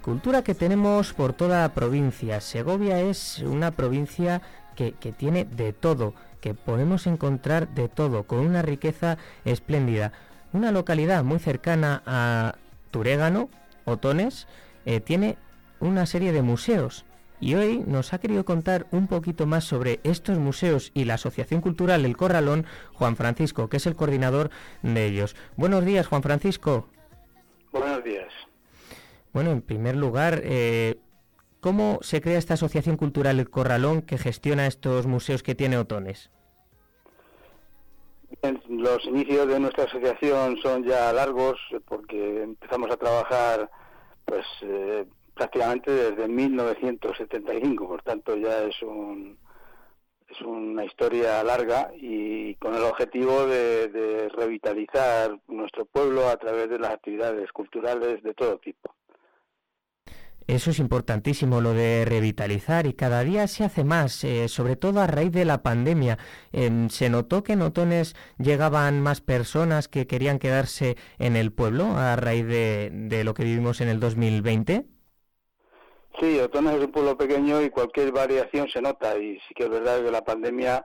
cultura que tenemos por toda la provincia. Segovia es una provincia que, tiene de todo, que podemos encontrar de todo, con una riqueza espléndida. Una localidad muy cercana a Turégano, Otones, eh, tiene una serie de museos. Y hoy nos ha querido contar un poquito más sobre estos museos y la Asociación Cultural El Corralón, Juan Francisco, que es el coordinador de ellos. Buenos días, Juan Francisco. Buenos días. Bueno, en primer lugar, eh, ¿cómo se crea esta Asociación Cultural Corralón que gestiona estos museos que tiene Otones? los inicios de nuestra asociación son ya largos porque empezamos a trabajar pues eh, prácticamente desde 1975, por tanto ya es un es una historia larga y con el objetivo de revitalizar nuestro pueblo a través de las actividades culturales de todo tipo. Eso es importantísimo, lo de revitalizar y cada día se hace más, eh, sobre todo a raíz de la pandemia. Em, ¿Se notó que en Otones llegaban más personas que querían quedarse en el pueblo a raíz de, lo que vivimos en el 2020? Sí, Otones es un pueblo pequeño y cualquier variación se nota y sí que es verdad que la pandemia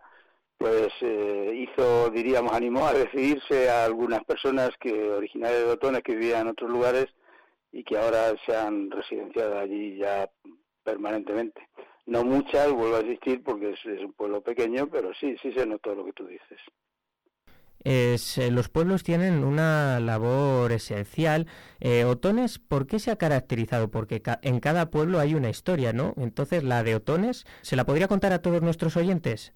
pues eh, hizo, diríamos, animó a decidirse a algunas personas que originarias de Otones que vivían en otros lugares y que ahora se han residenciado allí ya permanentemente. No muchas, vuelvo a existir porque es, un pueblo pequeño, pero sí, sí se notó lo que tú dices. Es, eh, los pueblos tienen una labor esencial. Eh, Otones, ¿por qué se ha caracterizado? Porque en cada pueblo hay una historia, ¿no? Entonces, la de Otones, ¿se la podría contar a todos nuestros oyentes?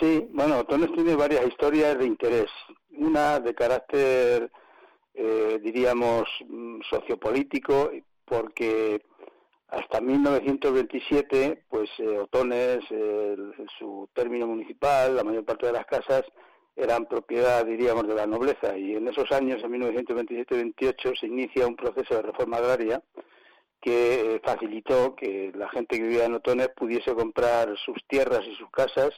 Sí, bueno, Otones tiene varias historias de interés. Una de carácter eh, diríamos, mm, sociopolítico, porque hasta 1927, pues eh, Otones, su término municipal, la mayor parte de las casas eran propiedad, diríamos, de la nobleza. Y en esos años, en 1927-28, se inicia un proceso de reforma agraria que eh, facilitó que la gente que vivía en Otones pudiese comprar sus tierras y sus casas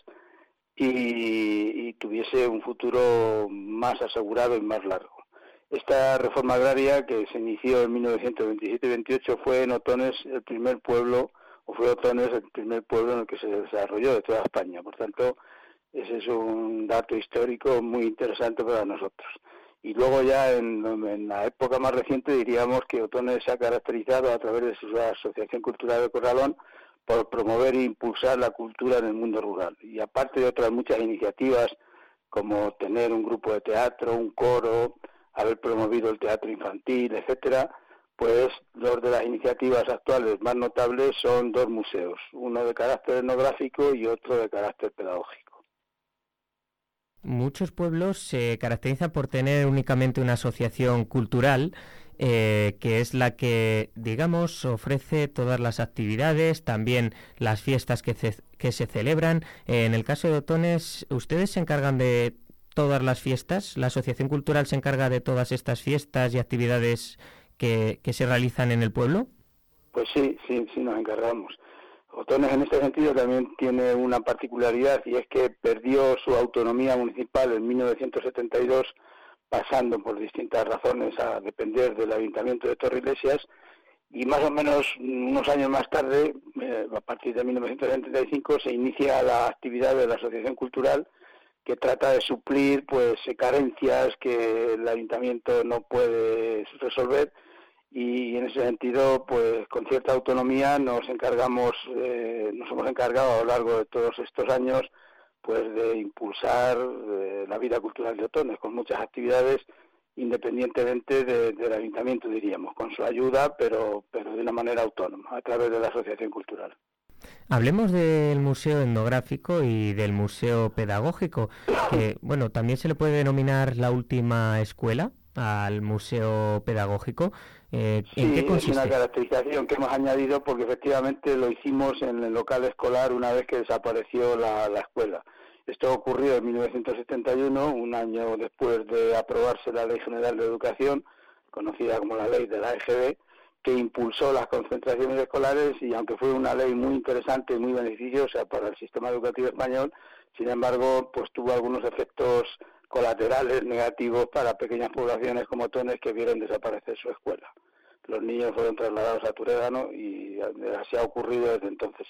y tuviese un futuro más asegurado y más largo. Esta reforma agraria que se inició en 1927-28 fue en Otones el primer pueblo, o fue Otones el primer pueblo en el que se desarrolló de toda España. Por tanto, ese es un dato histórico muy interesante para nosotros. Y luego ya en, la época más reciente diríamos que Otones se ha caracterizado a través de su Asociación Cultural de Corralón por promover e impulsar la cultura en el mundo rural. Y aparte de otras muchas iniciativas como tener un grupo de teatro, un coro, haber promovido el teatro infantil, etcétera, pues dos de las iniciativas actuales más notables son dos museos, uno de carácter etnográfico y otro de carácter pedagógico. Muchos pueblos se caracterizan por tener únicamente una asociación cultural, eh, que es la que, digamos, ofrece todas las actividades, también las fiestas que, que se celebran. en el caso de Otones, ¿ustedes se encargan de todas las fiestas? ¿La Asociación Cultural se encarga de todas estas fiestas y actividades que, se realizan en el pueblo? Pues sí, sí, sí nos encargamos. Otones en este sentido también tiene una particularidad y es que perdió su autonomía municipal en 1972 pasando por distintas razones a depender del Ayuntamiento de Torreiglesias y más o menos unos años más tarde, eh, a partir de 1975, se inicia la actividad de la Asociación Cultural que trata de suplir pues carencias que el ayuntamiento no puede resolver y en ese sentido pues con cierta autonomía nos encargamos eh, nos hemos encargado a lo largo de todos estos años pues de impulsar eh, la vida cultural de Otones con muchas actividades independientemente del ayuntamiento diríamos con su ayuda pero pero de una manera autónoma a través de la asociación cultural Hablemos del museo etnográfico y del museo pedagógico, que bueno, también se le puede denominar la última escuela al museo pedagógico. Eh, ¿En qué consiste? Es una caracterización que hemos añadido porque efectivamente lo hicimos en el local escolar una vez que desapareció la, la escuela. Esto ocurrió en 1971, un año después de aprobarse la Ley General de Educación, conocida como la Ley de la EGB, que impulsó las concentraciones escolares y aunque fue una ley muy interesante y muy beneficiosa para el sistema educativo español, sin embargo, pues tuvo algunos efectos colaterales negativos para pequeñas poblaciones como Tones que vieron desaparecer su escuela. Los niños fueron trasladados a Turedano y así ha ocurrido desde entonces.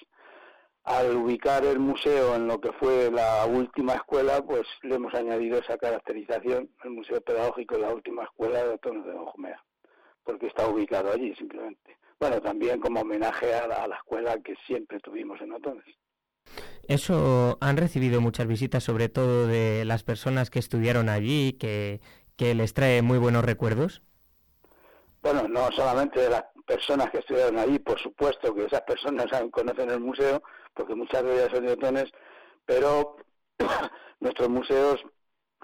Al ubicar el museo en lo que fue la última escuela, pues le hemos añadido esa caracterización, el Museo Pedagógico de la última escuela de Tones de Benjumea porque está ubicado allí simplemente. Bueno, también como homenaje a la, escuela que siempre tuvimos en Otones. Eso han recibido muchas visitas, sobre todo de las personas que estudiaron allí, que, que les trae muy buenos recuerdos. Bueno, no solamente de las personas que estudiaron allí, por supuesto que esas personas conocen el museo, porque muchas de ellas son de Otones, pero nuestros museos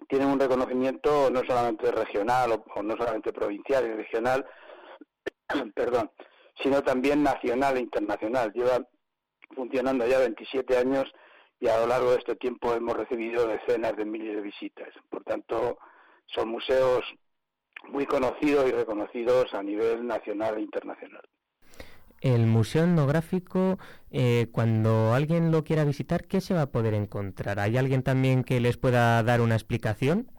tienen un reconocimiento no solamente regional o, no solamente provincial y regional, perdón, sino también nacional e internacional. Lleva funcionando ya 27 años y a lo largo de este tiempo hemos recibido decenas de miles de visitas. Por tanto, son museos muy conocidos y reconocidos a nivel nacional e internacional. El Museo Etnográfico, eh, cuando alguien lo quiera visitar, ¿qué se va a poder encontrar? ¿Hay alguien también que les pueda dar una explicación?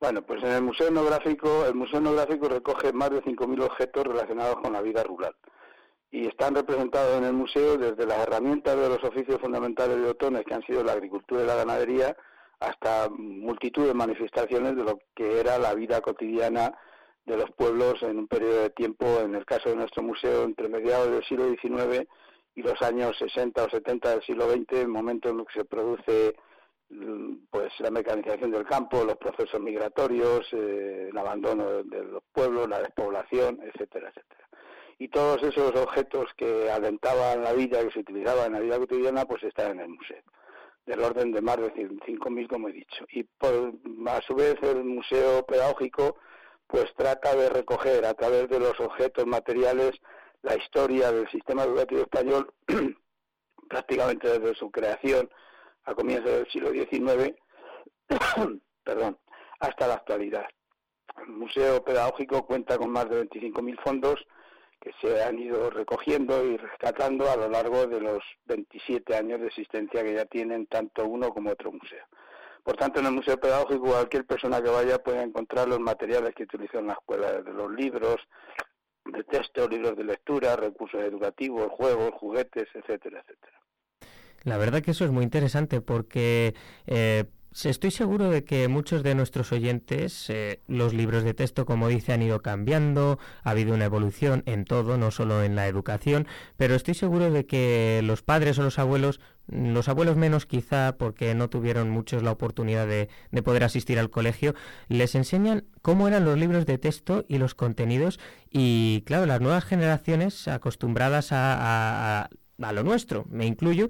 Bueno, pues en el Museo Etnográfico, el Museo Etnográfico recoge más de 5.000 objetos relacionados con la vida rural y están representados en el museo desde las herramientas de los oficios fundamentales de Otones, que han sido la agricultura y la ganadería, hasta multitud de manifestaciones de lo que era la vida cotidiana de los pueblos en un periodo de tiempo, en el caso de nuestro museo, entre mediados del siglo XIX y los años 60 o 70 del siglo XX, el momento en el que se produce mm, pues la mecanización del campo, los procesos migratorios, eh, el abandono de los pueblos, la despoblación, etcétera, etcétera. Y todos esos objetos que alentaban la vida, que se utilizaban en la vida cotidiana, pues están en el museo, del orden de más de 5.000, como he dicho. Y por, a su vez el museo pedagógico pues trata de recoger a través de los objetos materiales la historia del sistema educativo español prácticamente desde su creación a comienzos del siglo XIX perdón, hasta la actualidad. El Museo Pedagógico cuenta con más de 25.000 fondos que se han ido recogiendo y rescatando a lo largo de los 27 años de existencia que ya tienen tanto uno como otro museo. Por tanto, en el Museo Pedagógico cualquier persona que vaya puede encontrar los materiales que utiliza en la escuela, desde los libros de texto, libros de lectura, recursos educativos, juegos, juguetes, etcétera, etcétera. La verdad que eso es muy interesante porque eh, Estoy seguro de que muchos de nuestros oyentes, eh, los libros de texto, como dice, han ido cambiando, ha habido una evolución en todo, no solo en la educación, pero estoy seguro de que los padres o los abuelos, los abuelos menos quizá porque no tuvieron muchos la oportunidad de, poder asistir al colegio, les enseñan cómo eran los libros de texto y los contenidos. Y claro, las nuevas generaciones acostumbradas a, a, a lo nuestro, me incluyo,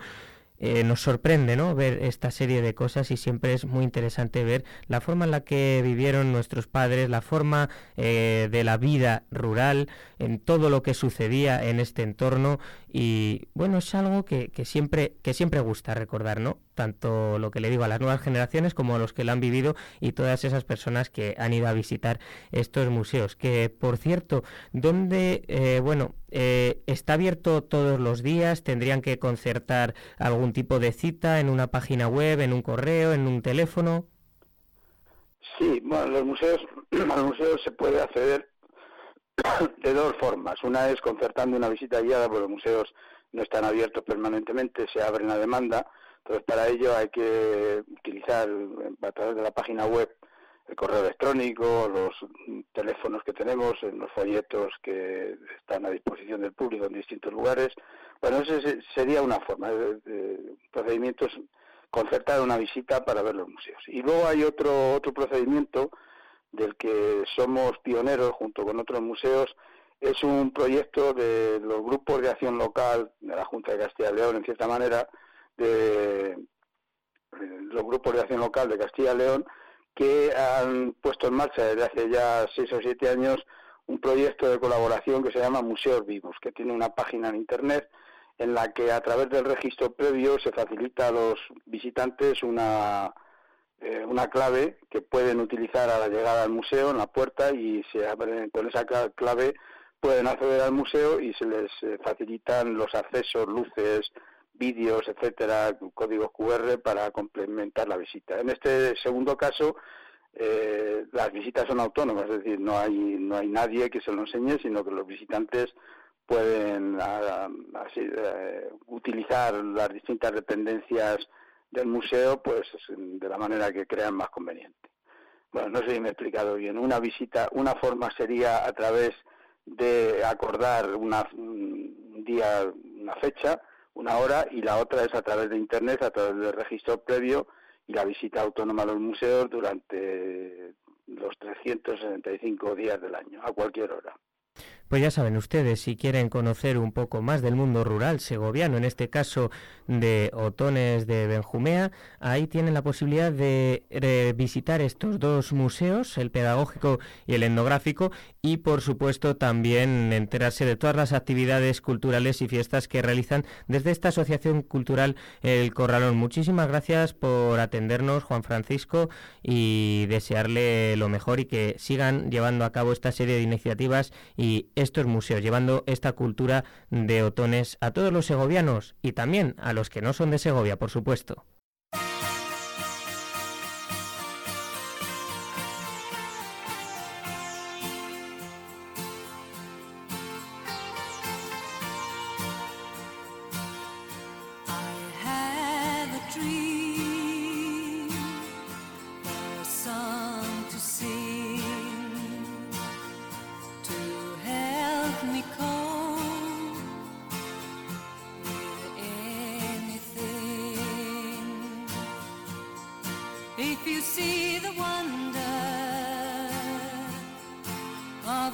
eh, nos sorprende ¿no? ver esta serie de cosas y siempre es muy interesante ver la forma en la que vivieron nuestros padres, la forma eh, de la vida rural, en todo lo que sucedía en este entorno y bueno, es algo que, que, siempre, que siempre gusta recordar, ¿no? Tanto lo que le digo a las nuevas generaciones como a los que lo han vivido y todas esas personas que han ido a visitar estos museos. Que por cierto, donde, eh, bueno, eh, está abierto todos los días, tendrían que concertar algún tipo de cita en una página web, en un correo, en un teléfono. Sí, bueno, los museos, a los museos se puede acceder de dos formas. Una es concertando una visita guiada, porque los museos no están abiertos permanentemente, se abren a demanda. Entonces, para ello hay que utilizar a través de la página web el correo electrónico, los teléfonos que tenemos, los folletos que están a disposición del público en distintos lugares. Bueno, ese sería una forma de, procedimientos concertar una visita para ver los museos. Y luego hay otro otro procedimiento del que somos pioneros junto con otros museos, es un proyecto de los grupos de acción local de la Junta de Castilla y León, en cierta manera, de los grupos de acción local de Castilla y León, que han puesto en marcha desde hace ya seis o siete años un proyecto de colaboración que se llama Museos Vivos, que tiene una página en Internet en la que a través del registro previo se facilita a los visitantes una, eh, una clave que pueden utilizar a la llegada al museo en la puerta y se con esa clave pueden acceder al museo y se les eh, facilitan los accesos, luces, vídeos, etcétera, códigos QR para complementar la visita. En este segundo caso, eh, las visitas son autónomas, es decir, no hay no hay nadie que se lo enseñe, sino que los visitantes pueden eh, utilizar las distintas dependencias del museo pues de la manera que crean más conveniente. Bueno, no sé si me he explicado bien. Una visita, una forma sería a través de acordar una, un día, una fecha, una hora, y la otra es a través de Internet, a través del registro previo y la visita autónoma a los museos durante los 365 días del año, a cualquier hora. Pues ya saben ustedes, si quieren conocer un poco más del mundo rural segoviano, en este caso de Otones de Benjumea, ahí tienen la posibilidad de visitar estos dos museos, el pedagógico y el etnográfico, y por supuesto también enterarse de todas las actividades culturales y fiestas que realizan desde esta Asociación Cultural El Corralón. Muchísimas gracias por atendernos, Juan Francisco, y desearle lo mejor y que sigan llevando a cabo esta serie de iniciativas y estos museos, llevando esta cultura de otones a todos los segovianos y también a los que no son de Segovia, por supuesto.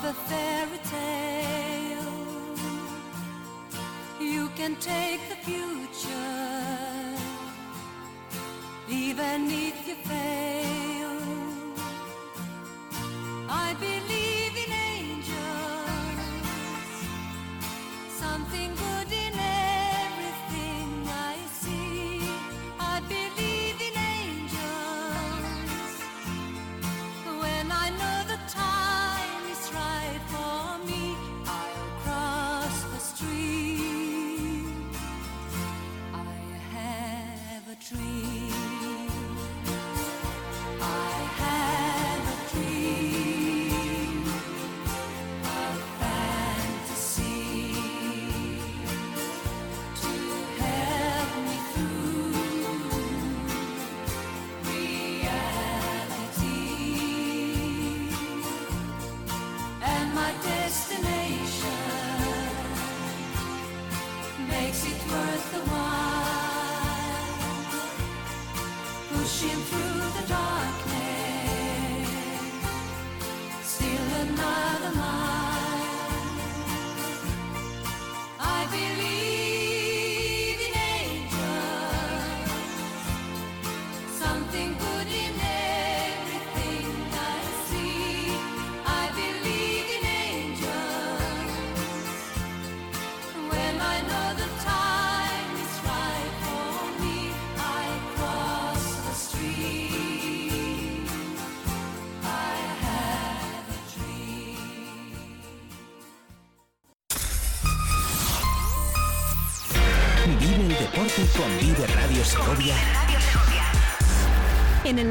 Con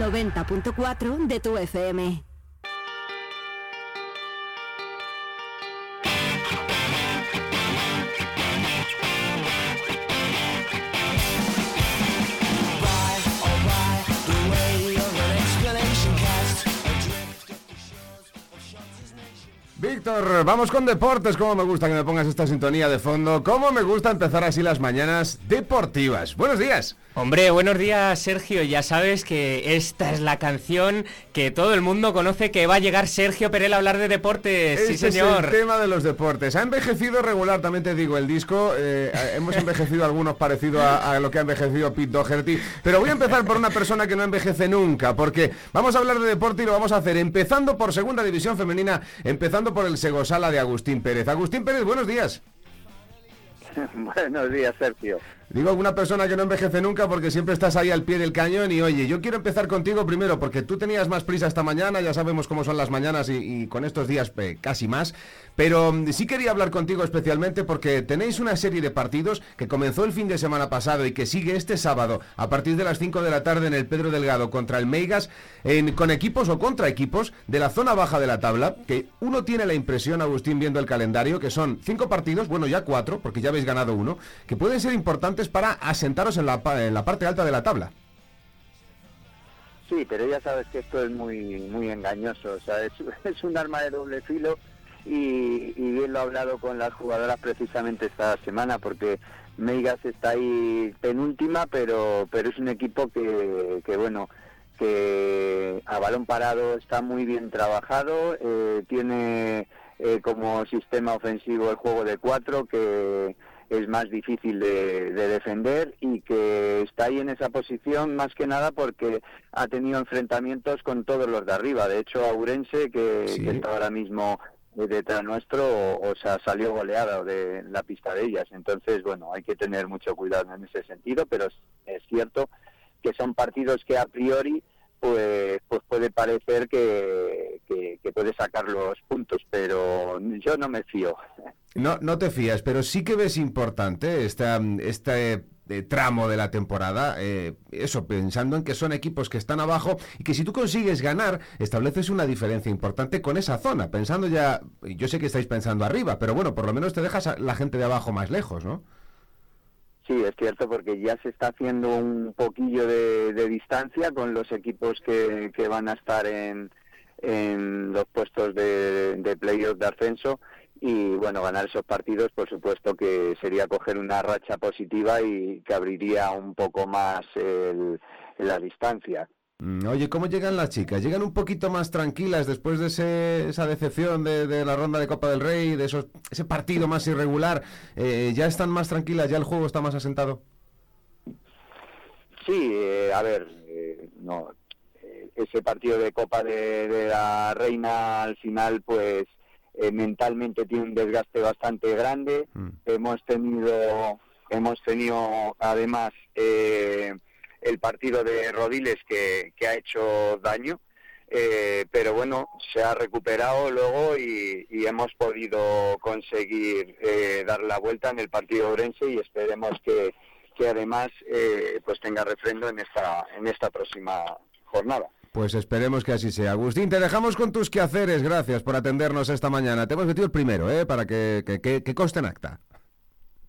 90.4 de tu FM. Víctor. Vamos con deportes. Cómo me gusta que me pongas esta sintonía de fondo. Cómo me gusta empezar así las mañanas deportivas. Buenos días. Hombre, buenos días Sergio. Ya sabes que esta es la canción que todo el mundo conoce que va a llegar Sergio Perel a hablar de deportes. sí, señor. Es el tema de los deportes. Ha envejecido regular, también te digo, el disco. Eh, hemos envejecido algunos parecido a, lo que ha envejecido Pete Doherty. Pero voy a empezar por una persona que no envejece nunca, porque vamos a hablar de deporte y lo vamos a hacer empezando por Segunda División Femenina, empezando por el Segosala de Agustín Pérez. Agustín Pérez, buenos días. Buenos días, Sergio. Digo una persona que no envejece nunca porque siempre estás ahí al pie del cañón y oye, yo quiero empezar contigo primero porque tú tenías más prisa esta mañana, ya sabemos cómo son las mañanas y, con estos días casi más, pero mm, sí quería hablar contigo especialmente porque tenéis una serie de partidos que comenzó el fin de semana pasado y que sigue este sábado a partir de las 5 de la tarde en el Pedro Delgado contra el Meigas, en, con equipos o contra equipos de la zona baja de la tabla, que uno tiene la impresión, Agustín, viendo el calendario, que son cinco partidos, bueno ya cuatro, porque ya habéis ganado uno, que pueden ser importantes para asentaros en la, en la parte alta de la tabla. Sí, pero ya sabes que esto es muy muy engañoso, o sea, es, un arma de doble filo y, bien lo he hablado con las jugadoras precisamente esta semana porque Meigas está ahí penúltima, pero pero es un equipo que, que bueno, que a balón parado está muy bien trabajado, eh, tiene eh, como sistema ofensivo el juego de cuatro que es más difícil de, defender y que está ahí en esa posición más que nada porque ha tenido enfrentamientos con todos los de arriba. De hecho, Aurense, que, está ahora mismo detrás nuestro, o, sea, salió goleado de la pista de ellas. Entonces, bueno, hay que tener mucho cuidado en ese sentido, pero es, cierto que son partidos que a priori pues, pues puede parecer que, que, que, puede sacar los puntos, pero yo no me fío. No, no te fías, pero sí que ves importante esta, este eh, tramo de la temporada, eh, eso, pensando en que son equipos que están abajo y que si tú consigues ganar, estableces una diferencia importante con esa zona, pensando ya, yo sé que estáis pensando arriba, pero bueno, por lo menos te dejas a la gente de abajo más lejos, ¿no? Sí, es cierto, porque ya se está haciendo un poquillo de, distancia con los equipos que, que van a estar en, en los puestos de, de playoff de ascenso y bueno, ganar esos partidos por supuesto que sería coger una racha positiva y que abriría un poco más la distancia. Mm, oye, ¿cómo llegan las chicas? ¿Llegan un poquito más tranquilas después de esa decepción de, la ronda de Copa del Rey, de esos, ese partido más irregular? Eh, ¿Ya están más tranquilas? ¿Ya el juego está más asentado? Sí, eh, a ver, eh, no, ese partido de Copa de, la Reina al final pues eh, mentalmente tiene un desgaste bastante grande. Mm. Hemos tenido, hemos tenido además eh, el partido de Rodiles que, ha hecho daño. Eh, pero bueno, se ha recuperado luego y, hemos podido conseguir dar la vuelta en el partido orense y esperemos que, que además pues tenga refrendo en esta en esta próxima jornada. Pues esperemos que así sea. Agustín, te dejamos con tus quehaceres. Gracias por atendernos esta mañana. Te hemos metido el primero, ¿eh? Para que, que, que, que conste en acta.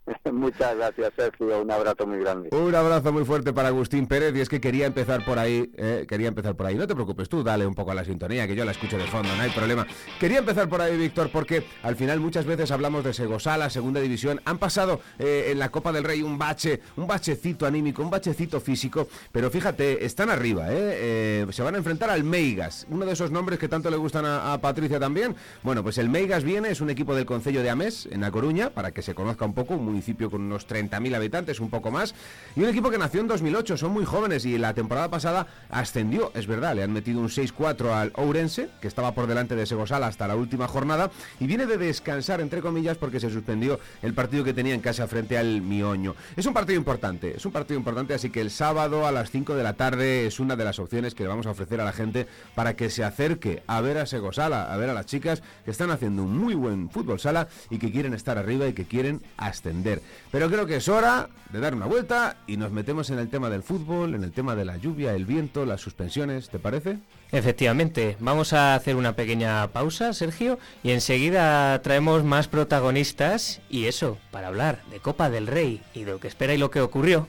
Muchas gracias, Sergio. Un abrazo muy grande. Un abrazo muy fuerte para Agustín Pérez. Y es que quería empezar por ahí. Eh, quería empezar por ahí. No te preocupes, tú dale un poco a la sintonía, que yo la escucho de fondo, no hay problema. Quería empezar por ahí, Víctor, porque al final muchas veces hablamos de Segosala, segunda división. Han pasado eh, en la Copa del Rey un bache, un bachecito anímico, un bachecito físico. Pero fíjate, están arriba, ¿eh? se van a enfrentar al Meigas, uno de esos nombres que tanto le gustan a, a Patricia también. Bueno, pues el Meigas viene, es un equipo del Concello de Amés, en La Coruña, para que se conozca un poco, un municipio con unos 30.000 habitantes, un poco más. Y un equipo que nació en 2008, son muy jóvenes y la temporada pasada ascendió, es verdad, le han metido un 6-4 al Ourense, que estaba por delante de Segosal hasta la última jornada, y viene de descansar, entre comillas, porque se suspendió el partido que tenía en casa frente al Mioño. Es un partido importante, es un partido importante, así que el sábado a las 5 de la tarde es una de las opciones que vamos a ofrecer a la gente para que se acerque a ver a Segosala, a ver a las chicas que están haciendo un muy buen fútbol sala y que quieren estar arriba y que quieren ascender. Pero creo que es hora de dar una vuelta y nos metemos en el tema del fútbol, en el tema de la lluvia, el viento, las suspensiones, ¿te parece? Efectivamente, vamos a hacer una pequeña pausa, Sergio, y enseguida traemos más protagonistas y eso, para hablar de Copa del Rey y de lo que espera y lo que ocurrió.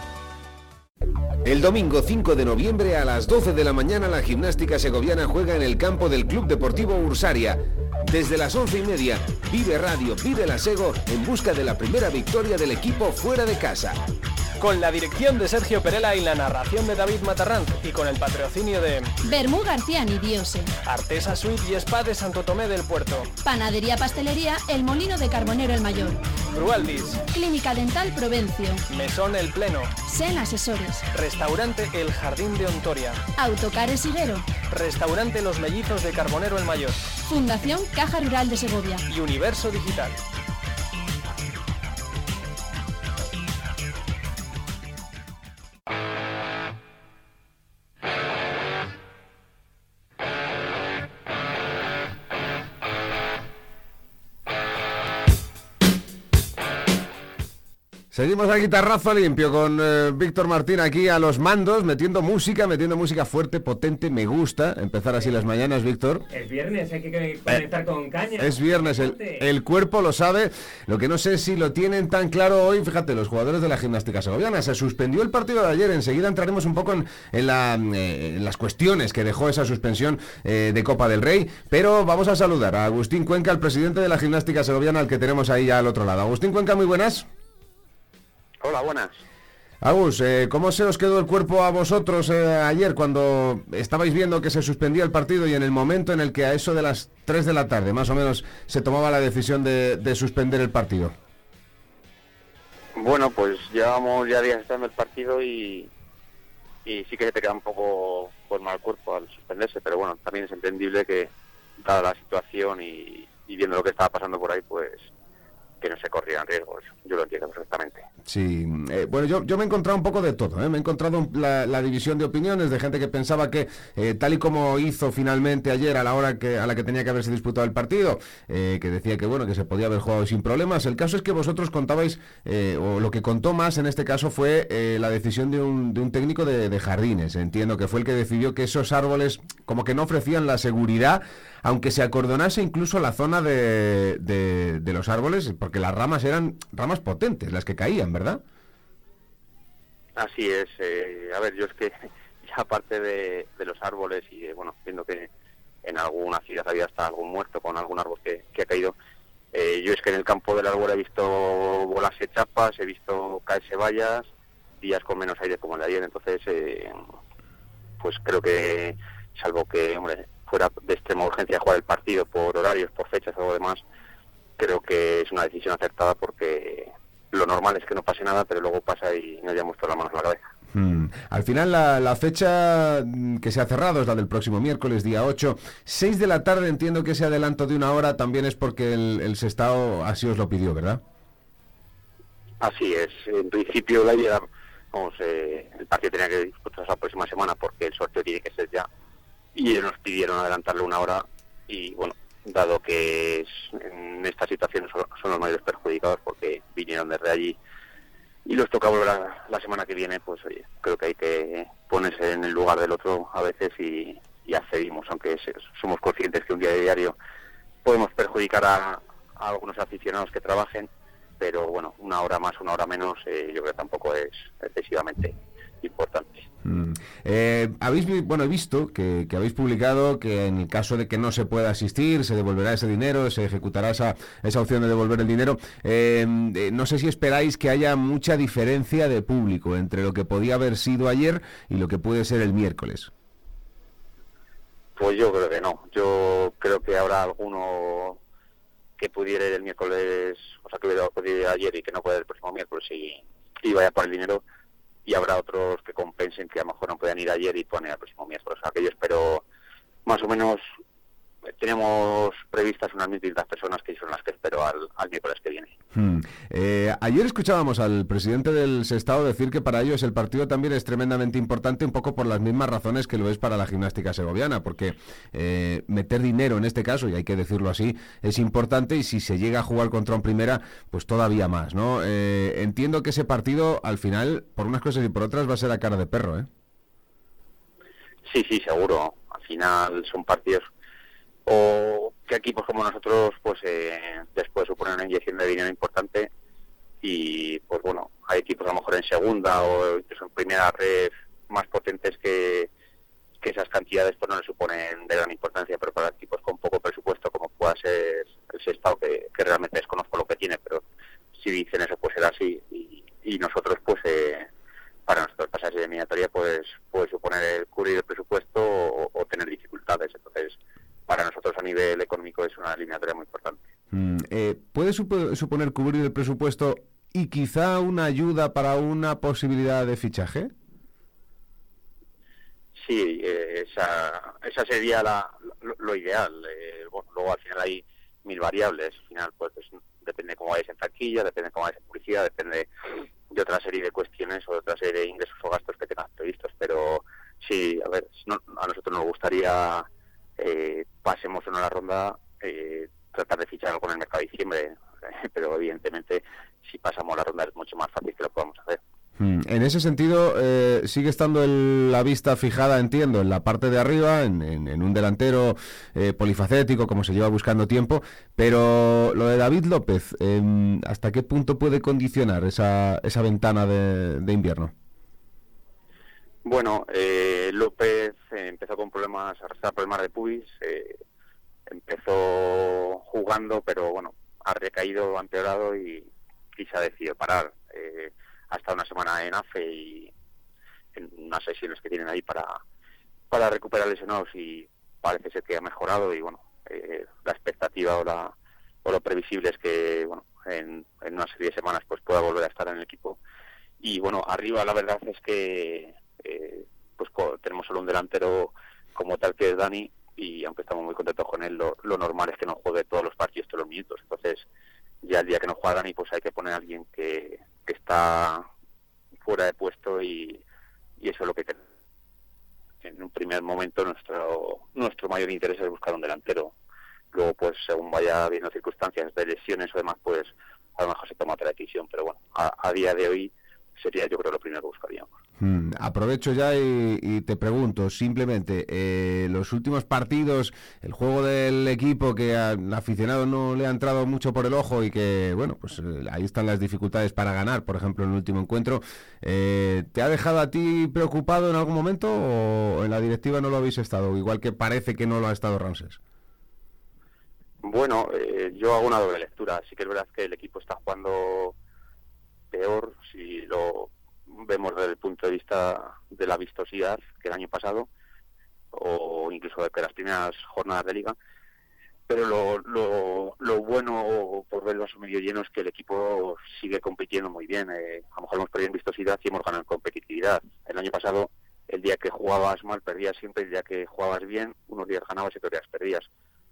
El domingo 5 de noviembre a las 12 de la mañana la gimnástica segoviana juega en el campo del Club Deportivo Ursaria. Desde las once y media, Vive Radio, Vive la Sego en busca de la primera victoria del equipo fuera de casa con la dirección de Sergio Perela y la narración de David Matarranz. Y con el patrocinio de Bermú García Nidiose, Artesa Suite y Spa de Santo Tomé del Puerto, Panadería Pastelería El Molino de Carbonero el Mayor, Brualdis, Clínica Dental Provencio, Mesón El Pleno, Sen Asesores, Restaurante El Jardín de Ontoria, Autocares Higuero, Restaurante Los Mellizos de Carbonero el Mayor, Fundación Caja Rural de Segovia. Y Universo Digital. Seguimos a guitarrazo limpio con eh, Víctor Martín aquí a los mandos, metiendo música, metiendo música fuerte, potente, me gusta empezar así las mañanas, Víctor. Es viernes, hay que conectar con caña. Es viernes, el, el, cuerpo lo sabe, lo que no sé si lo tienen tan claro hoy, fíjate, los jugadores de la gimnástica segoviana, se suspendió el partido de ayer, enseguida entraremos un poco en, en, la, eh, en las cuestiones que dejó esa suspensión eh, de Copa del Rey, pero vamos a saludar a Agustín Cuenca, el presidente de la gimnástica segoviana, al que tenemos ahí ya al otro lado. Agustín Cuenca, muy buenas. Hola, buenas. Agus, eh, ¿cómo se os quedó el cuerpo a vosotros eh, ayer cuando estabais viendo que se suspendía el partido y en el momento en el que a eso de las 3 de la tarde más o menos se tomaba la decisión de, suspender el partido? Bueno, pues llevamos ya días estando el partido y, y sí que se te queda un poco por mal cuerpo al suspenderse, pero bueno, también es entendible que dada la situación y viendo lo que estaba pasando por ahí, pues que no se corrieran riesgos. Yo lo entiendo perfectamente. Sí, eh, bueno, yo, me he encontrado un poco de todo. ¿eh? Me he encontrado la, división de opiniones de gente que pensaba que, eh, tal y como hizo finalmente ayer a la hora a la que tenía que haberse disputado el partido, que decía que bueno que se podía haber jugado sin problemas. El caso es que vosotros contabais, o lo que contó más en este caso fue la decisión de un, técnico de jardines. Entiendo que fue el que decidió que esos árboles como que no ofrecían la seguridad aunque se acordonase incluso la zona de, de, los árboles, porque las ramas eran ramas potentes las que caían, ¿verdad? Así es. Eh, a ver, yo es que ya aparte de, los árboles y, bueno, viendo que en alguna ciudad había hasta algún muerto con algún árbol que, ha caído, eh, yo es que en el campo del árbol he visto bolas y chapas, he visto caerse vallas, días con menos aire como el de ayer, entonces, eh, pues creo que, salvo que, hombre, fuera de extrema urgencia jugar el partido por horarios, por fechas o demás, creo que es una decisión acertada porque lo normal es que no pase nada, pero luego pasa y nos hayamos todas las manos a la cabeza. Hmm. Al final la, fecha que se ha cerrado es la del próximo miércoles, día 8. 6 de la tarde entiendo que ese adelanto de una hora también es porque el, el Sestao así os lo pidió, ¿verdad? Así es. En principio la idea, vamos, eh, el partido tenía que disputarse la próxima semana porque el sorteo tiene que ser ya y nos pidieron adelantarle una hora y bueno, dado que en esta situación son, los mayores perjudicados porque vinieron desde allí y los toca volver la semana que viene, pues oye, creo que hay que ponerse en el lugar del otro a veces y, accedimos, aunque somos conscientes que un día de diario podemos perjudicar a, algunos aficionados que trabajen, pero bueno, una hora más, una hora menos, eh, yo creo que tampoco es excesivamente importante. Mm. Eh, habéis bueno he visto que, habéis publicado que en el caso de que no se pueda asistir se devolverá ese dinero se ejecutará esa, esa opción de devolver el dinero eh, eh, no sé si esperáis que haya mucha diferencia de público entre lo que podía haber sido ayer y lo que puede ser el miércoles pues yo creo que no yo creo que habrá alguno que pudiera ir el miércoles o sea que hubiera podido ayer y que no pueda el próximo miércoles y, y vaya por el dinero y habrá otros que compensen que a lo mejor no puedan ir ayer y poner el próximo miércoles. O sea, que yo espero más o menos tenemos previstas unas 1.500 personas que son las que espero al, al miércoles que viene. Hmm. Eh, ayer escuchábamos al presidente del Sestao decir que para ellos el partido también es tremendamente importante, un poco por las mismas razones que lo es para la gimnástica segoviana, porque eh, meter dinero en este caso, y hay que decirlo así, es importante y si se llega a jugar contra un primera, pues todavía más, ¿no? Eh, entiendo que ese partido, al final, por unas cosas y por otras, va a ser a cara de perro, ¿eh? Sí, sí, seguro. Al final son partidos o que equipos como nosotros pues eh, después suponen una inyección de dinero importante y pues bueno hay equipos a lo mejor en segunda o incluso en primera red más potentes que, que esas cantidades pues no le suponen de gran importancia pero para equipos con poco presupuesto como pueda ser el Sestao que, que realmente desconozco lo que tiene pero si dicen eso pues será así y, y nosotros pues eh, para nosotros pasar esa eliminatoria pues puede suponer el cubrir el presupuesto o tener dificultades. Entonces para nosotros a nivel económico es una eliminatoria muy importante. Mm, eh, ¿Puede supo suponer cubrir el presupuesto y quizá una ayuda para una posibilidad de fichaje? Sí, eh, esa, esa sería la, lo, lo ideal. Eh, bueno, luego al final hay mil variables. Al final, pues, pues depende cómo vayas en taquilla, depende cómo vayas en publicidad, depende de otra serie de cuestiones o de otra serie de ingresos o gastos que tengas previstos. Pero sí, a ver, no, a nosotros nos gustaría eh, pasemos en una ronda, eh, tratar de fichar algo en el mercado de diciembre, pero evidentemente si pasamos la ronda es mucho más fácil que lo podamos hacer. Hmm. En ese sentido, eh, sigue estando el, la vista fijada, entiendo, en la parte de arriba, en, en, en un delantero eh, polifacético, como se lleva buscando tiempo, pero lo de David López, eh, ¿hasta qué punto puede condicionar esa, esa ventana de, de invierno? Bueno, eh, López empezó con problemas, arrastrar problemas de pubis, eh, empezó jugando, pero bueno, ha recaído, ha empeorado y, y se ha decidido parar. Eh, ha estado una semana en AFE y en unas sesiones que tienen ahí para, para recuperar lesionados y parece ser que ha mejorado y bueno, eh, la expectativa o, la, o lo previsible es que bueno, en, en una serie de semanas pues pueda volver a estar en el equipo. Y bueno, arriba la verdad es que eh, pues tenemos solo un delantero como tal que es Dani y aunque estamos muy contentos con él, lo, lo, normal es que no juegue todos los partidos, todos los minutos. Entonces, ya el día que no juega Dani, pues hay que poner a alguien que, que está fuera de puesto y, y eso es lo que en un primer momento nuestro nuestro mayor interés es buscar un delantero. Luego, pues según vaya viendo circunstancias de lesiones o demás, pues a lo mejor se toma otra decisión. Pero bueno, a día de hoy sería yo creo lo primero que buscaríamos. Hmm, aprovecho ya y, y, te pregunto simplemente, eh, los últimos partidos, el juego del equipo que al aficionado no le ha entrado mucho por el ojo y que, bueno, pues eh, ahí están las dificultades para ganar, por ejemplo, en el último encuentro, eh, ¿te ha dejado a ti preocupado en algún momento o en la directiva no lo habéis estado? Igual que parece que no lo ha estado Ramses. Bueno, eh, yo hago una doble lectura. Sí que es verdad que el equipo está jugando peor si lo vemos desde el punto de vista de la vistosidad que el año pasado o incluso de las primeras jornadas de liga. Pero lo, lo, lo bueno por verlo a medio lleno es que el equipo sigue compitiendo muy bien eh, a lo mejor hemos perdido en vistosidad y hemos ganado en competitividad. El año pasado el día que jugabas mal perdías siempre el día que jugabas bien unos días ganabas y otros días perdías.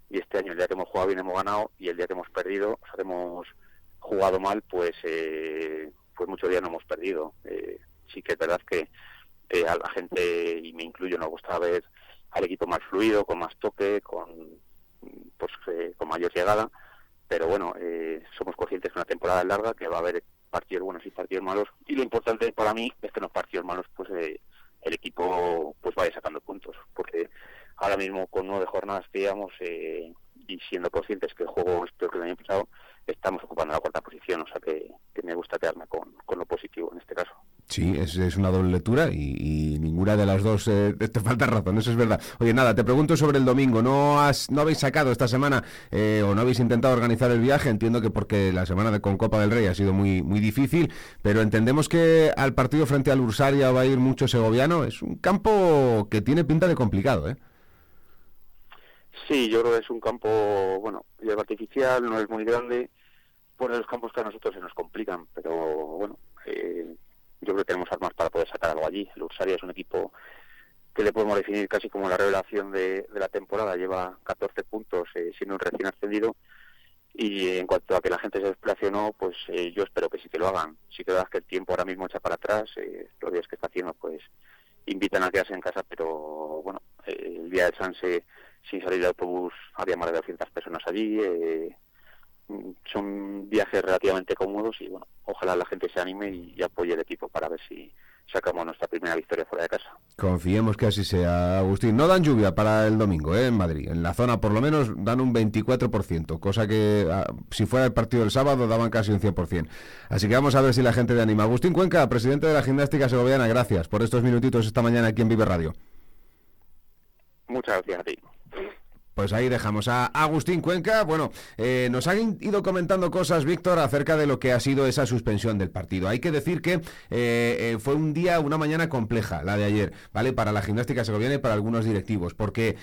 Y este año el día que hemos jugado bien hemos ganado y el día que hemos perdido o sea, jugado mal pues eh, pues muchos días no hemos perdido. Eh, sí que es verdad que eh, a la gente, y me incluyo, nos gusta ver al equipo más fluido, con más toque, con, pues, eh, con mayor llegada, pero bueno, eh, somos conscientes que una temporada larga, que va a haber partidos buenos y partidos malos, y lo importante para mí es que en los partidos malos pues eh, el equipo pues vaya sacando puntos, porque ahora mismo con nueve jornadas eh, y siendo conscientes que el juego es peor que el año pasado, ocupando la cuarta posición, o sea que, que me gusta quedarme con, con, lo positivo en este caso. Sí, es, es una doble lectura y, y, ninguna de las dos eh, te falta razón, eso es verdad. Oye, nada, te pregunto sobre el domingo, ¿no has no habéis sacado esta semana eh, o no habéis intentado organizar el viaje? Entiendo que porque la semana de con Copa del Rey ha sido muy muy difícil, pero entendemos que al partido frente al Ursaria va a ir mucho segoviano, es un campo que tiene pinta de complicado, ¿eh? Sí, yo creo que es un campo, bueno, hierba artificial, no es muy grande, por los campos que a nosotros se nos complican, pero bueno, eh, yo creo que tenemos armas para poder sacar algo allí. El Ursaria es un equipo que le podemos definir casi como la revelación de, la temporada. Lleva 14 puntos eh, siendo un recién ascendido. Y en cuanto a que la gente se desplace o no, pues eh, yo espero que sí que lo hagan. Sí que veas que el tiempo ahora mismo echa para atrás. Eh, los días que está haciendo, pues invitan a quedarse en casa, pero bueno, el día de Sanse, sin salir de autobús, había más de 200 personas allí. Son viajes relativamente cómodos y bueno, ojalá la gente se anime y apoye el equipo para ver si, sacamos nuestra primera victoria fuera de casa. Confiemos que así sea, Agustín. No dan lluvia para el domingo ¿eh? en Madrid. En la zona por lo menos dan un 24%, cosa que ah, si fuera el partido del sábado daban casi un 100%. Así que vamos a ver si la gente de anima. Agustín Cuenca, presidente de la Gimnástica Segoviana, gracias por estos minutitos esta mañana aquí en Vive Radio. Muchas gracias a ti. Pues ahí dejamos a Agustín Cuenca. Bueno, eh, nos han ido comentando cosas, Víctor, acerca de lo que ha sido esa suspensión del partido. Hay que decir que eh, eh, fue un día, una mañana compleja, la de ayer, ¿vale? Para la gimnástica segoviana y para algunos directivos, porque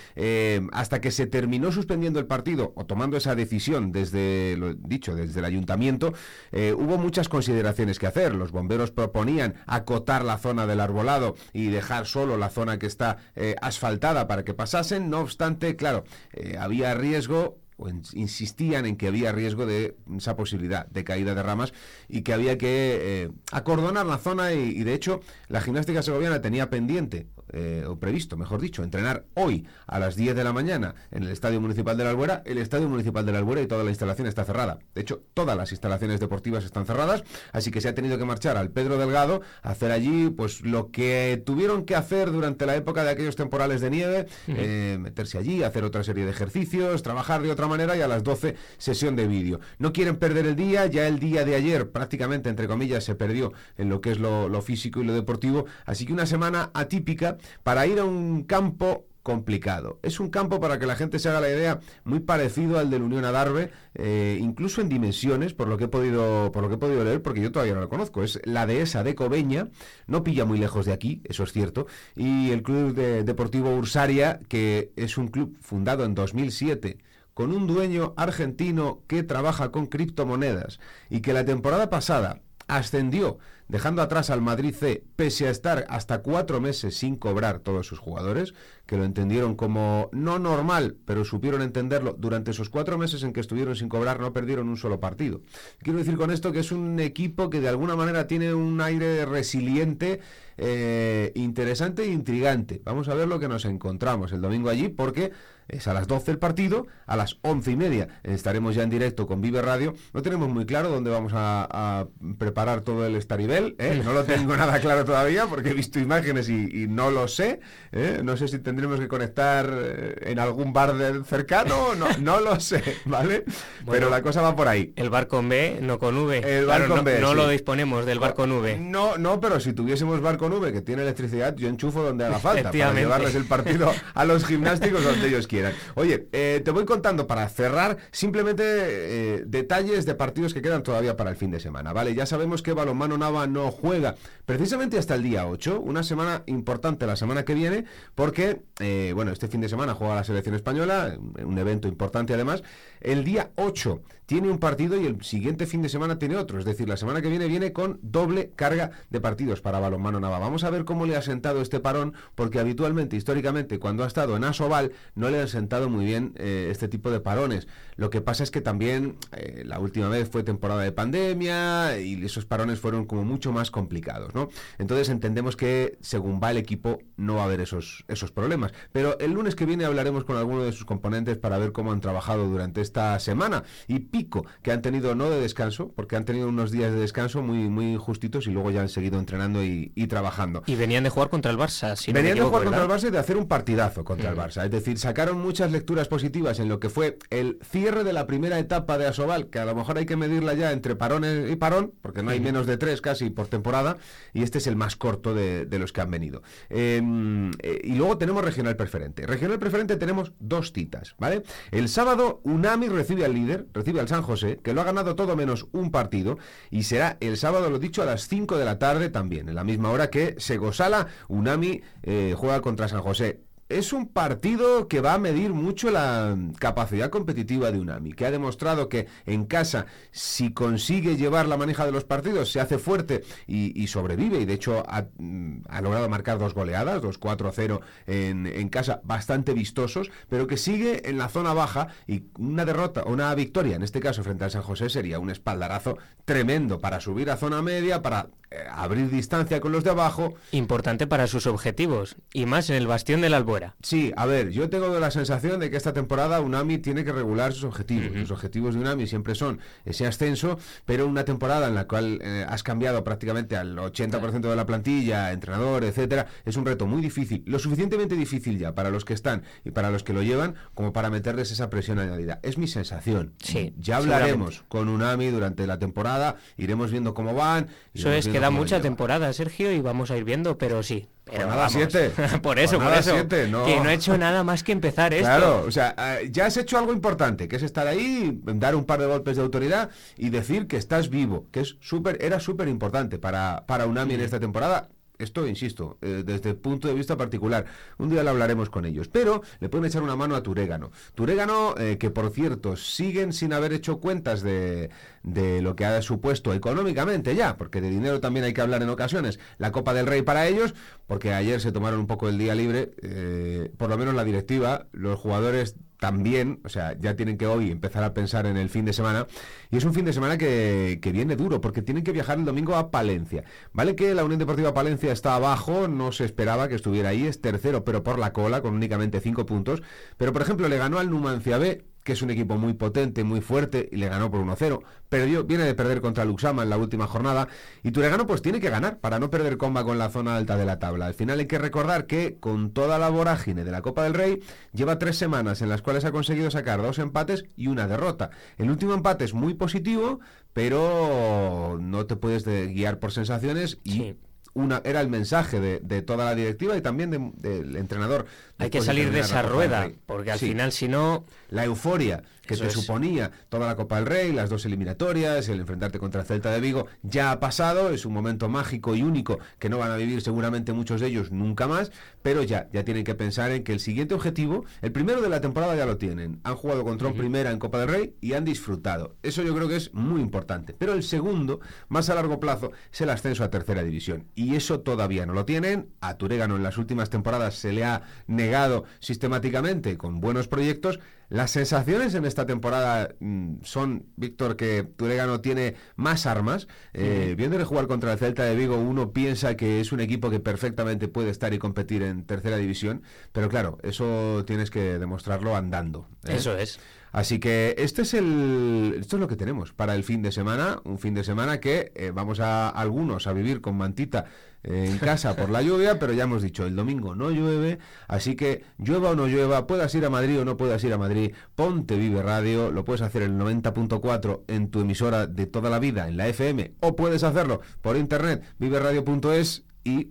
hasta que se terminó suspendiendo el partido o tomando esa decisión desde, lo dicho, desde el ayuntamiento, hubo muchas consideraciones que hacer. Los bomberos proponían acotar la zona del arbolado y dejar solo la zona que está asfaltada para que pasasen. No obstante, claro, eh, había riesgo o insistían en que había riesgo de esa posibilidad de caída de ramas y que había que eh, acordonar la zona y, de hecho la gimnástica segoviana tenía pendiente eh, o previsto, mejor dicho, entrenar hoy a las 10 de la mañana en el Estadio Municipal de la Albuera. El Estadio Municipal de la Albuera y toda la instalación está cerrada. De hecho, todas las instalaciones deportivas están cerradas, así que se ha tenido que marchar al Pedro Delgado a hacer allí pues lo que tuvieron que hacer durante la época de aquellos temporales de nieve, eh, meterse allí, hacer otra serie de ejercicios, trabajar de otra manera y a las 12 sesión de vídeo. No quieren perder el día, ya el día de ayer prácticamente, entre comillas, se perdió en lo que es lo, lo físico y lo deportivo, así que una semana atípica para ir a un campo complicado. Es un campo, para que la gente se haga la idea, muy parecido al del Unión Adarve, eh, incluso en dimensiones, por lo que he podido, por lo que he podido leer, porque yo todavía no lo conozco. Es la dehesa de Cobeña, no pilla muy lejos de aquí, eso es cierto, y el Club Deportivo Ursaria, que es un club fundado en 2007 con un dueño argentino que trabaja con criptomonedas y que la temporada pasada ascendió dejando atrás al Madrid C, pese a estar hasta cuatro meses sin cobrar todos sus jugadores, que lo entendieron como no normal, pero supieron entenderlo, durante esos cuatro meses en que estuvieron sin cobrar no perdieron un solo partido. Quiero decir con esto que es un equipo que de alguna manera tiene un aire resiliente, eh, interesante e intrigante. Vamos a ver lo que nos encontramos el domingo allí, porque es a las 12 el partido, a las once y media estaremos ya en directo con Vive Radio. No tenemos muy claro dónde vamos a, preparar todo el Staribel, ¿eh? no lo tengo nada claro todavía porque he visto imágenes y, no lo sé. ¿eh? No sé si tendremos que conectar eh, en algún bar del cercano, no, no lo sé, ¿vale? Pero la cosa va por ahí. El bar con B, no con V. El bar con no, B. No lo disponemos del bar con V. No, no, pero si tuviésemos bar con V que tiene electricidad, yo enchufo donde haga falta para llevarles el partido a los gimnásticos donde ellos quieran. Oye, eh, te voy contando para cerrar simplemente eh, detalles de partidos que quedan todavía para el fin de semana, ¿vale? Ya sabemos que Balonmano Nava no juega precisamente hasta el día 8, una semana importante la semana que viene, porque, eh, bueno, este fin de semana juega la selección española, un evento importante además. El día 8 tiene un partido y el siguiente fin de semana tiene otro, es decir, la semana que viene viene con doble carga de partidos para Balonmano Nava. Vamos a ver cómo le ha sentado este parón, porque habitualmente, históricamente, cuando ha estado en Asobal, no le sentado muy bien eh, este tipo de parones. Lo que pasa es que también eh, la última vez fue temporada de pandemia y esos parones fueron como mucho más complicados, ¿no? Entonces entendemos que según va el equipo no va a haber esos, esos problemas. Pero el lunes que viene hablaremos con alguno de sus componentes para ver cómo han trabajado durante esta semana y pico que han tenido no de descanso, porque han tenido unos días de descanso muy, muy justitos y luego ya han seguido entrenando y, trabajando. Y venían de jugar contra el Barça. Si venían de jugar contra el Barça y de hacer un partidazo contra el mm. Barça. Es decir, sacaron muchas lecturas positivas en lo que fue el cierre de la primera etapa de Asobal, que a lo mejor hay que medirla ya entre parón y parón, porque no hay menos de tres casi por temporada, y este es el más corto de, los que han venido. Em, eh, y luego tenemos regional preferente. Regional preferente tenemos dos citas, ¿vale? El sábado Unami recibe al líder, recibe al San José, que lo ha ganado todo menos un partido, y será el sábado, lo dicho, a las 5 de la tarde también, en la misma hora que Segosala, Unami eh, juega contra San José es un partido que va a medir mucho la capacidad competitiva de Unami, que ha demostrado que en casa, si consigue llevar la maneja de los partidos, se hace fuerte y, sobrevive. Y de hecho ha, mm, logrado marcar dos goleadas, dos 4-0 en, en, casa, bastante vistosos, pero que sigue en la zona baja y una derrota, una victoria, en este caso frente al San José, sería un espaldarazo tremendo para subir a zona media, para abrir distancia con los de abajo. Importante para sus objetivos, y más en el bastión del Albuera. Sí, a ver, yo tengo la sensación de que esta temporada UNAMI tiene que regular sus objetivos. Los objetivos de UNAMI siempre son ese ascenso, pero una temporada en la cual eh, has cambiado prácticamente al 80% de la plantilla, entrenador, etcétera, es un reto muy difícil, lo suficientemente difícil ya para los que están y para los que lo llevan, como para meterles esa presión añadida. Es mi sensación. Sí, ya hablaremos con UNAMI durante la temporada, iremos viendo cómo van. Eso es queda mucha temporada, Sergio, y vamos a ir viendo, pero sí. Pero nada siete. por eso, por eso. Que no he hecho nada más que empezar esto. Claro, o sea, eh, ya has hecho algo importante, que es estar ahí, dar un par de golpes de autoridad y decir que estás vivo, que es súper, era súper importante para, para UNAMI en esta temporada esto, insisto, eh, desde el punto de vista particular. Un día lo hablaremos con ellos. Pero le pueden echar una mano a Turégano. Turégano, eh, que por cierto, siguen sin haber hecho cuentas de, de, lo que ha supuesto económicamente ya, porque de dinero también hay que hablar en ocasiones. La Copa del Rey para ellos, porque ayer se tomaron un poco el día libre, eh, por lo menos la directiva, los jugadores también, o sea, ya tienen que hoy empezar a pensar en el fin de semana. Y es un fin de semana que, que, viene duro, porque tienen que viajar el domingo a Palencia. Vale que la Unión Deportiva Palencia está abajo, no se esperaba que estuviera ahí, es tercero, pero por la cola, con únicamente cinco puntos. Pero, por ejemplo, le ganó al Numancia B que es un equipo muy potente, muy fuerte, y le ganó por 1-0. Perdió, viene de perder contra Luxama en la última jornada, y Turegano pues tiene que ganar para no perder comba con la zona alta de la tabla. Al final hay que recordar que con toda la vorágine de la Copa del Rey, lleva tres semanas en las cuales ha conseguido sacar dos empates y una derrota. El último empate es muy positivo, pero no te puedes guiar por sensaciones y una, era el mensaje de, toda la directiva y también del entrenador. Hay que salir de esa rueda, porque al final si no... La euforia que te suponía toda la Copa del Rey, las dos eliminatorias, el enfrentarte contra el Celta de Vigo, ya ha pasado, es un momento mágico y único que no van a vivir seguramente muchos de ellos nunca más, pero ya, ya tienen que pensar en que el siguiente objetivo, el primero de la temporada ya lo tienen, han jugado contra un primera en Copa del Rey y han disfrutado. Eso yo creo que es muy importante. Pero el segundo, más a largo plazo, es el ascenso a tercera división. Y eso todavía no lo tienen. A Turégano en las últimas temporadas se le ha negado sistemáticamente con buenos proyectos las sensaciones en esta temporada mm, son, Víctor, que Turegano tiene más armas. Eh, viéndole jugar contra el Celta de Vigo, uno piensa que es un equipo que perfectamente puede estar y competir en tercera división, pero claro, eso tienes que demostrarlo andando. ¿eh? Eso es. Así que este es el, esto es lo que tenemos para el fin de semana, un fin de semana que eh, vamos a algunos a vivir con mantita en casa por la lluvia, pero ya hemos dicho, el domingo no llueve, así que llueva o no llueva, puedas ir a Madrid o no puedas ir a Madrid, ponte Vive Radio, lo puedes hacer en el 90.4 en tu emisora de toda la vida, en la FM, o puedes hacerlo por internet, viveradio.es y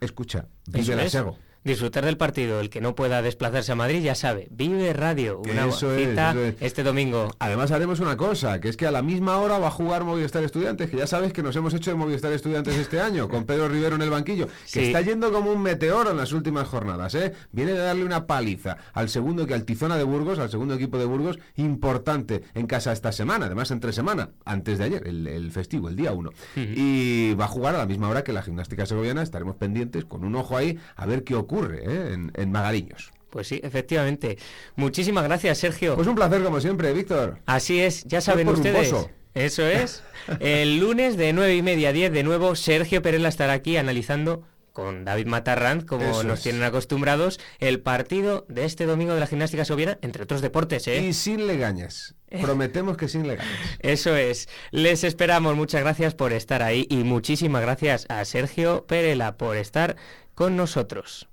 escucha, Vive la disfrutar del partido. El que no pueda desplazarse a Madrid ya sabe, Vive Radio, una cita este domingo. Además haremos una cosa, que es que a la misma hora va a jugar Movistar Estudiantes, que ya sabes que nos hemos hecho de Movistar Estudiantes este año, con Pedro Rivero en el banquillo, que está yendo como un meteoro en las últimas jornadas, ¿eh? Viene de darle una paliza al segundo que Altizona de Burgos, al segundo equipo de Burgos, importante en casa esta semana, además entre semana, antes de ayer, el, festivo, el día 1. Y va a jugar a la misma hora que la gimnástica segoviana, estaremos pendientes con un ojo ahí a ver qué ocurre ¿eh? en, en Magariños. Pues sí, efectivamente. Muchísimas gracias, Sergio. Pues un placer como siempre, Víctor. Así es, ya saben ustedes. Eso es. El lunes de nueve y media a 10 de nuevo, Sergio Perela estará aquí analizando con David Matarrand, como nos tienen acostumbrados, el partido de este domingo de la gimnástica soviena, entre otros deportes. ¿eh? Y sin legañas. Prometemos que sin legañas. Eso es. Les esperamos. Muchas gracias por estar ahí y muchísimas gracias a Sergio Perela por estar con nosotros.